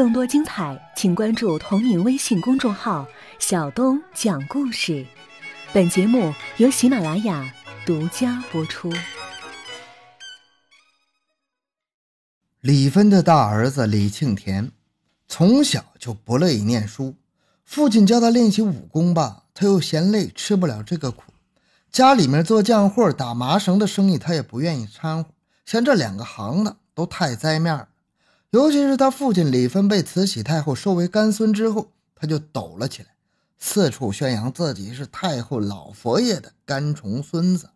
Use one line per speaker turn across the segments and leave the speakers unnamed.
更多精彩，请关注同名微信公众号“小东讲故事”。本节目由喜马拉雅独家播出。
李芬的大儿子李庆田从小就不乐意念书，父亲教他练习武功吧，他又嫌累，吃不了这个苦。家里面做酱货、打麻绳的生意，他也不愿意掺和，像这两个行当都太栽面。尤其是他父亲李芬被慈禧太后收为干孙之后，他就抖了起来，四处宣扬自己是太后老佛爷的干重孙子，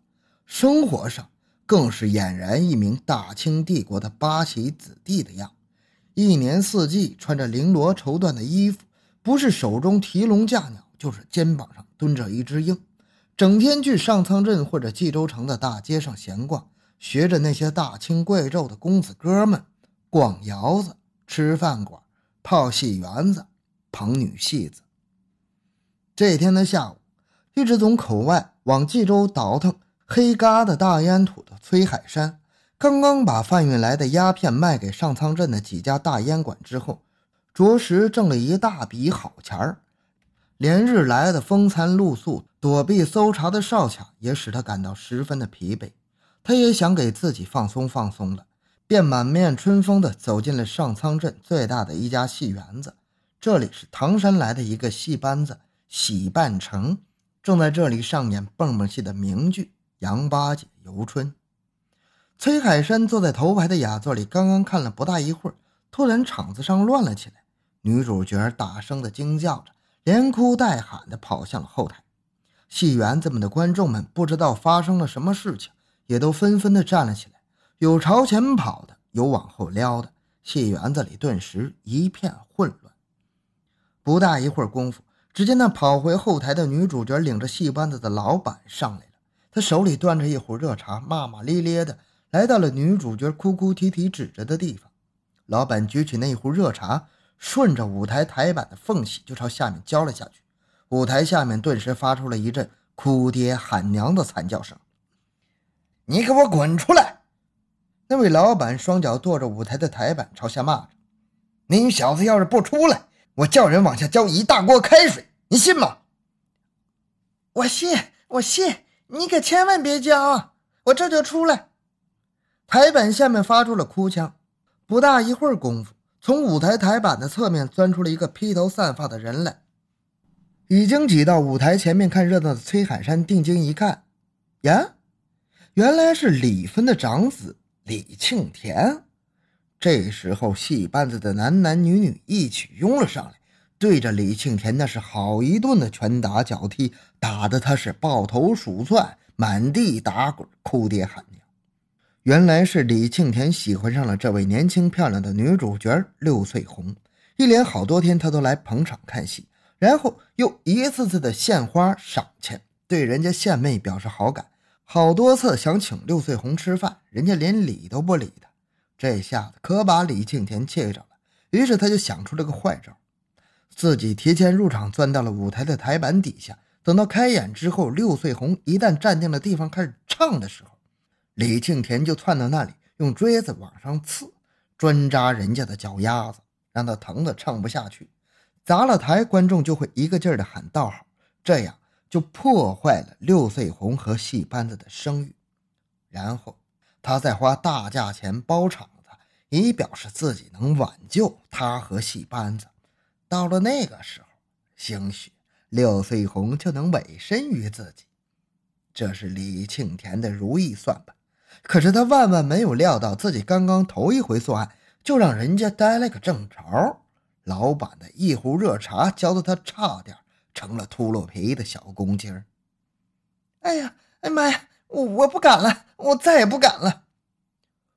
生活上更是俨然一名大清帝国的八旗子弟的样，一年四季穿着绫罗绸缎的衣服，不是手中提笼架鸟，就是肩膀上蹲着一只鹰，整天去上苍镇或者冀州城的大街上闲逛，学着那些大清贵胄的公子哥们。逛窑子、吃饭馆、泡戏园子、捧女戏子。这天的下午，一直从口外往冀州倒腾黑疙瘩大烟土的崔海山，刚刚把贩运来的鸦片卖给上仓镇的几家大烟馆之后，着实挣了一大笔好钱儿。连日来的风餐露宿、躲避搜查的哨卡，也使他感到十分的疲惫。他也想给自己放松放松了。便满面春风地走进了上苍镇最大的一家戏园子，这里是唐山来的一个戏班子喜半城，正在这里上演蹦蹦戏的名剧《杨八姐游春》。崔海山坐在头排的雅座里，刚刚看了不大一会儿，突然场子上乱了起来，女主角大声地惊叫着，连哭带喊地跑向了后台。戏园子们的观众们不知道发生了什么事情，也都纷纷地站了起来。有朝前跑的，有往后撩的，戏园子里顿时一片混乱。不大一会儿功夫，只见那跑回后台的女主角领着戏班子的老板上来了。他手里端着一壶热茶，骂骂咧咧的来到了女主角哭哭啼啼指着的地方。老板举起那一壶热茶，顺着舞台台板的缝隙就朝下面浇了下去。舞台下面顿时发出了一阵哭爹喊娘的惨叫声：“你给我滚出来！”那位老板双脚跺着舞台的台板，朝下骂着：“你小子要是不出来，我叫人往下浇一大锅开水，你信吗？”“
我信，我信，你可千万别浇啊！我这就出来。”
台板下面发出了哭腔。不大一会儿功夫，从舞台台板的侧面钻出了一个披头散发的人来。已经挤到舞台前面看热闹的崔海山定睛一看，呀，原来是李芬的长子。李庆田，这时候戏班子的男男女女一起拥了上来，对着李庆田那是好一顿的拳打脚踢，打得他是抱头鼠窜，满地打滚，哭爹喊娘。原来是李庆田喜欢上了这位年轻漂亮的女主角六岁红，一连好多天他都来捧场看戏，然后又一次次的献花赏钱，对人家献媚表示好感。好多次想请六岁红吃饭，人家连理都不理他，这下子可把李庆田气着了。于是他就想出了个坏招，自己提前入场，钻到了舞台的台板底下。等到开演之后，六岁红一旦站定了地方开始唱的时候，李庆田就窜到那里，用锥子往上刺，专扎人家的脚丫子，让他疼得唱不下去。砸了台，观众就会一个劲儿的喊道好，这样。就破坏了六岁红和戏班子的声誉，然后他再花大价钱包场子，以表示自己能挽救他和戏班子。到了那个时候，兴许六岁红就能委身于自己。这是李庆田的如意算盘。可是他万万没有料到，自己刚刚头一回作案，就让人家逮了个正着。老板的一壶热茶浇得他差点。成了秃噜皮的小公鸡儿。
哎呀，哎妈呀，我我不敢了，我再也不敢了。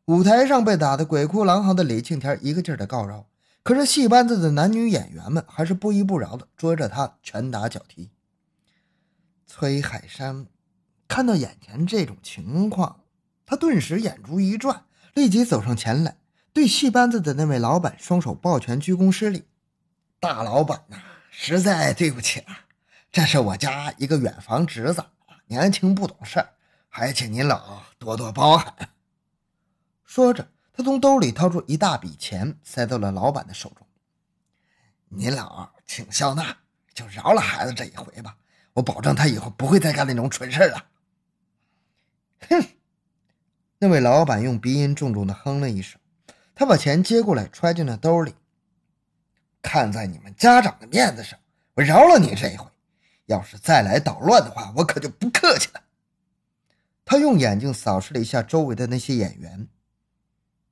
舞台上被打得鬼哭狼嚎的李庆田一个劲儿的告饶，可是戏班子的男女演员们还是不依不饶的捉着他拳打脚踢。崔海山看到眼前这种情况，他顿时眼珠一转，立即走上前来，对戏班子的那位老板双手抱拳鞠躬施礼：“大老板呐！”实在对不起了，这是我家一个远房侄子，年轻不懂事，还请您老多多包涵。说着，他从兜里掏出一大笔钱，塞到了老板的手中。您老请笑纳，就饶了孩子这一回吧。我保证他以后不会再干那种蠢事了。
哼！
那位老板用鼻音重重的哼了一声，他把钱接过来揣进了兜里。看在你们家长的面子上，我饶了你这一回。要是再来捣乱的话，我可就不客气了。他用眼睛扫视了一下周围的那些演员，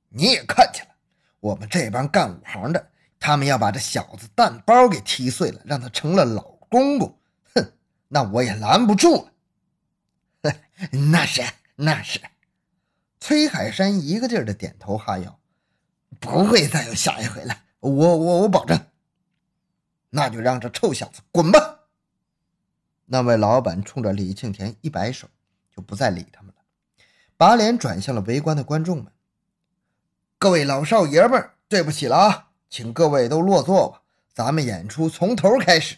你也看见了，我们这帮干武行的，他们要把这小子蛋包给踢碎了，让他成了老公公。哼，那我也拦不住
了。那是那是，
崔海山一个劲儿的点头哈腰，
不会再有下一回了。
我我我保证，那就让这臭小子滚吧！那位老板冲着李庆田一摆手，就不再理他们了，把脸转向了围观的观众们。各位老少爷们儿，对不起了啊，请各位都落座吧，咱们演出从头开始。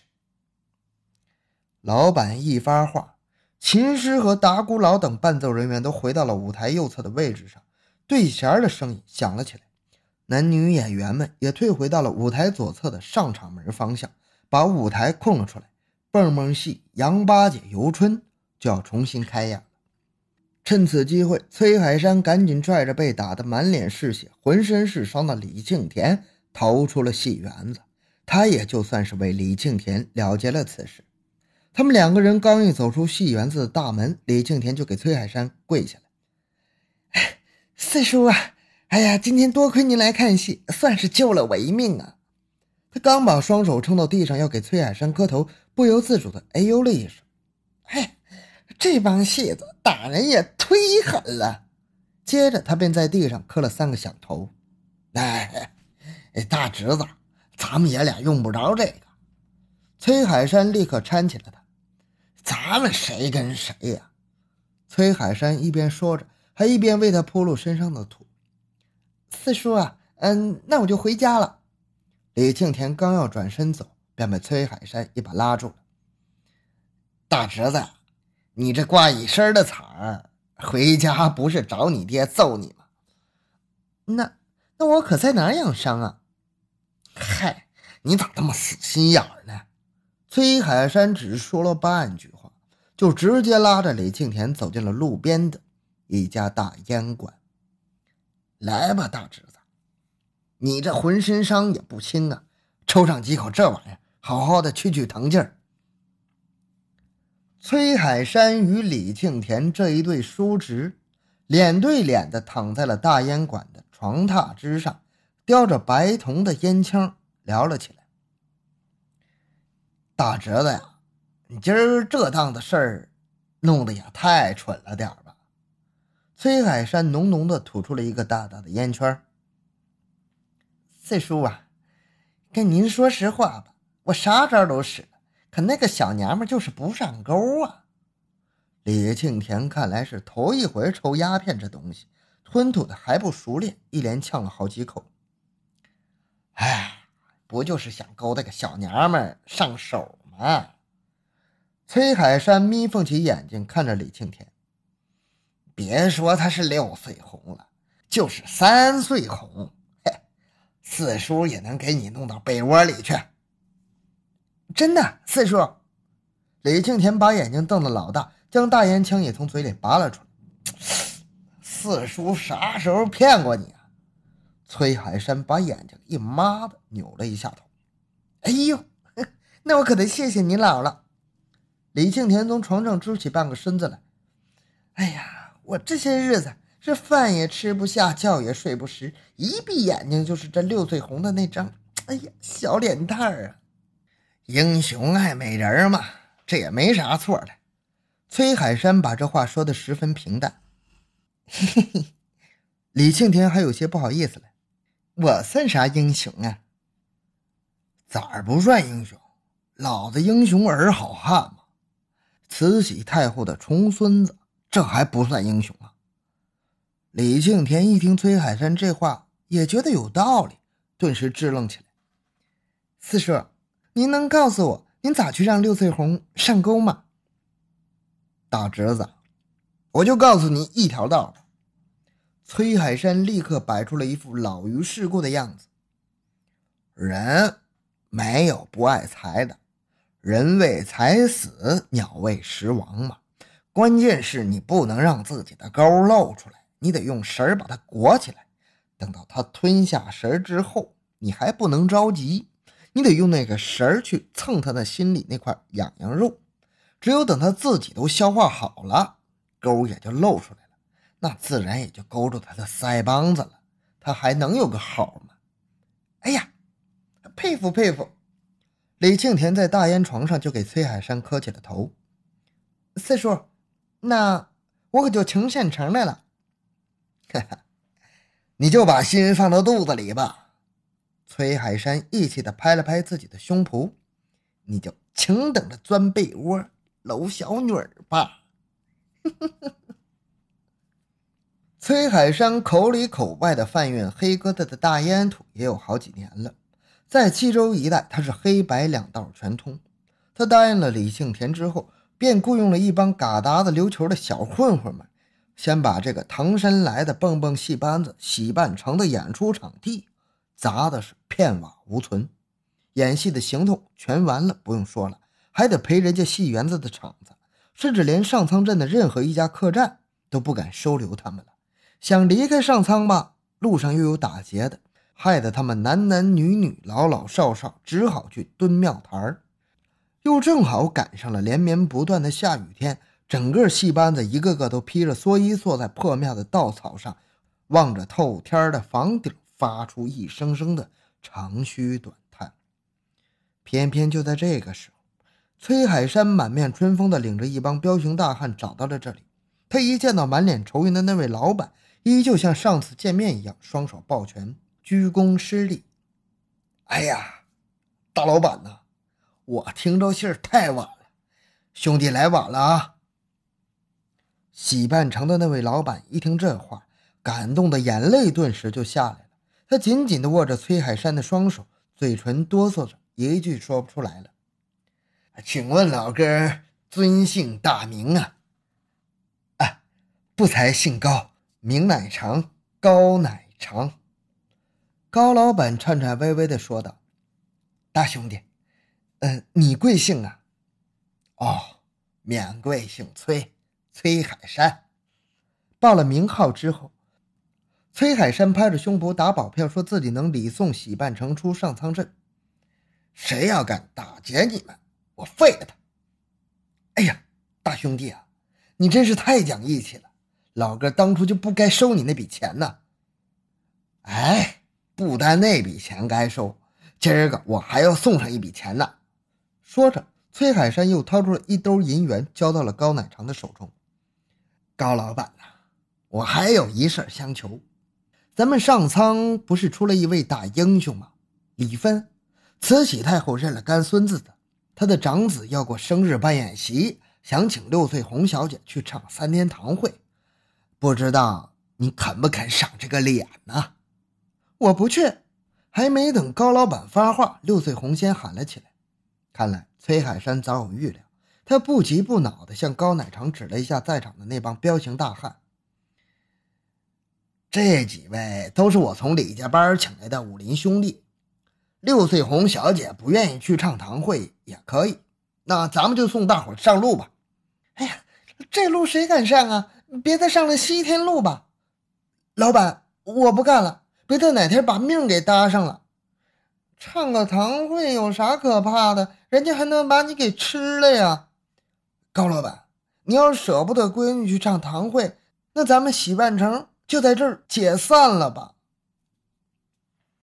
老板一发话，琴师和打鼓佬等伴奏人员都回到了舞台右侧的位置上，对弦的声音响了起来。男女演员们也退回到了舞台左侧的上场门方向，把舞台空了出来。蹦蹦戏《杨八姐游春》就要重新开演了。趁此机会，崔海山赶紧拽着被打得满脸是血、浑身是伤的李庆田逃出了戏园子。他也就算是为李庆田了结了此事。他们两个人刚一走出戏园子的大门，李庆田就给崔海山跪下
来：“四叔啊！”哎呀，今天多亏您来看戏，算是救了我一命啊！
他刚把双手撑到地上，要给崔海山磕头，不由自主的哎呦了一声。
哎，这帮戏子打人也忒狠了。
接着他便在地上磕了三个响头。
哎，大侄子，咱们爷俩用不着这个。
崔海山立刻搀起了他。
咱们谁跟谁呀？
崔海山一边说着，还一边为他铺路身上的土。
四叔啊，嗯，那我就回家了。
李庆田刚要转身走，便被崔海山一把拉住了。
大侄子，你这挂一身的彩儿，回家不是找你爹揍你吗？
那那我可在哪养伤啊？
嗨，你咋那么死心眼儿呢？
崔海山只说了半句话，就直接拉着李庆田走进了路边的一家大烟馆。
来吧，大侄子，你这浑身伤也不轻啊，抽上几口这玩意儿，好好的去去疼劲儿。
崔海山与李庆田这一对叔侄，脸对脸的躺在了大烟馆的床榻之上，叼着白铜的烟枪聊了起来。
大侄子呀，你今儿这档子事儿，弄得也太蠢了点吧？
崔海山浓浓的吐出了一个大大的烟圈。
四叔啊，跟您说实话吧，我啥招都使了，可那个小娘们就是不上钩啊。
李庆田看来是头一回抽鸦片这东西，吞吐的还不熟练，一连呛了好几口。
哎，不就是想勾搭个小娘们上手吗？
崔海山眯缝起眼睛看着李庆田。
别说他是六岁红了，就是三岁红，嘿，四叔也能给你弄到被窝里去。
真的，四叔。李庆田把眼睛瞪得老大，将大烟枪也从嘴里拔了出来。
四叔啥时候骗过你啊？
崔海山把眼睛一抹的扭了一下头。
哎呦，那我可得谢谢你姥了。
李庆田从床上支起半个身子来。
哎呀。我这些日子是饭也吃不下，觉也睡不实，一闭眼睛就是这六岁红的那张，哎呀，小脸蛋儿啊！英雄爱美人嘛，这也没啥错的。
崔海山把这话说的十分平淡。嘿嘿嘿，李庆田还有些不好意思了。
我算啥英雄啊？
咋不算英雄？老子英雄儿好汉嘛，慈禧太后的重孙子。这还不算英雄啊！李庆田一听崔海山这话，也觉得有道理，顿时支棱起来。
四叔，您能告诉我，您咋去让六岁红上钩吗？
大侄子，我就告诉你一条道。崔海山立刻摆出了一副老于世故的样子。人
没有不爱财的，人为财死，鸟为食亡嘛。关键是你不能让自己的钩露出来，你得用绳把它裹起来。等到它吞下绳之后，你还不能着急，你得用那个绳去蹭它的心里那块痒痒肉。只有等它自己都消化好了，钩也就露出来了，那自然也就勾住它的腮帮子了，它还能有个好吗？哎呀，佩服佩服！
李庆田在大烟床上就给崔海山磕起了头。
四叔，那我可就请现成来了。哈哈，你就把心放到肚子里吧。崔海山义气的拍了拍自己的胸脯，你就请等着钻被窝。搂小女儿吧，
崔海山口里口外的贩运黑疙瘩的大烟土也有好几年了，在冀州一带，他是黑白两道全通。他答应了李庆田之后，便雇佣了一帮嘎达子溜球的小混混们，先把这个唐山来的蹦蹦戏班子洗扮成的演出场地砸的是片瓦无存，演戏的行头全完了，不用说了。还得赔人家戏园子的场子，甚至连上苍镇的任何一家客栈都不敢收留他们了。想离开上苍吧，路上又有打劫的，害得他们男男女女、老老少少只好去蹲庙台儿。又正好赶上了连绵不断的下雨天，整个戏班子一个个都披着蓑衣，坐在破庙的稻草上，望着透天的房顶，发出一声声的长吁短叹。偏偏就在这个时候。崔海山满面春风地领着一帮彪形大汉找到了这里。他一见到满脸愁云的那位老板，依旧像上次见面一样，双手抱拳，鞠躬施礼。
哎呀，大老板呐，我听着信儿太晚了，兄弟来晚了啊！
洗半城的那位老板一听这话，感动的眼泪顿时就下来了。他紧紧地握着崔海山的双手，嘴唇哆嗦着，一句说不出来了。
请问老哥尊姓大名啊？
啊，不才姓高，名乃长，高乃长。高老板颤颤巍巍地说道：“大兄弟，呃，你贵姓啊？”“
哦，免贵姓崔，崔海山。”
报了名号之后，崔海山拍着胸脯打保票，说自己能礼送喜半城出上苍镇。
谁要敢打劫你们？我废了他！
哎呀，大兄弟啊，你真是太讲义气了！老哥当初就不该收你那笔钱呢。
哎，不单那笔钱该收，今儿个我还要送上一笔钱呢。
说着，崔海山又掏出了一兜银元，交到了高乃长的手中。
高老板呐，我还有一事相求。
咱们上苍不是出了一位大英雄吗？李芬，慈禧太后认了干孙子的。他的长子要过生日办宴席，想请六岁红小姐去唱三天堂会，不知道你肯不肯赏这个脸呢？我不去。还没等高老板发话，六岁红先喊了起来。看来崔海山早有预料，他不急不恼地向高乃成指了一下在场的那帮彪形大汉：“
这几位都是我从李家班请来的武林兄弟。”六岁红小姐不愿意去唱堂会也可以，那咱们就送大伙上路吧。
哎呀，这路谁敢上啊？别再上了西天路吧。老板，我不干了，别再哪天把命给搭上了。唱个堂会有啥可怕的？人家还能把你给吃了呀。高老板，你要舍不得闺女去唱堂会，那咱们喜半城就在这儿解散了吧。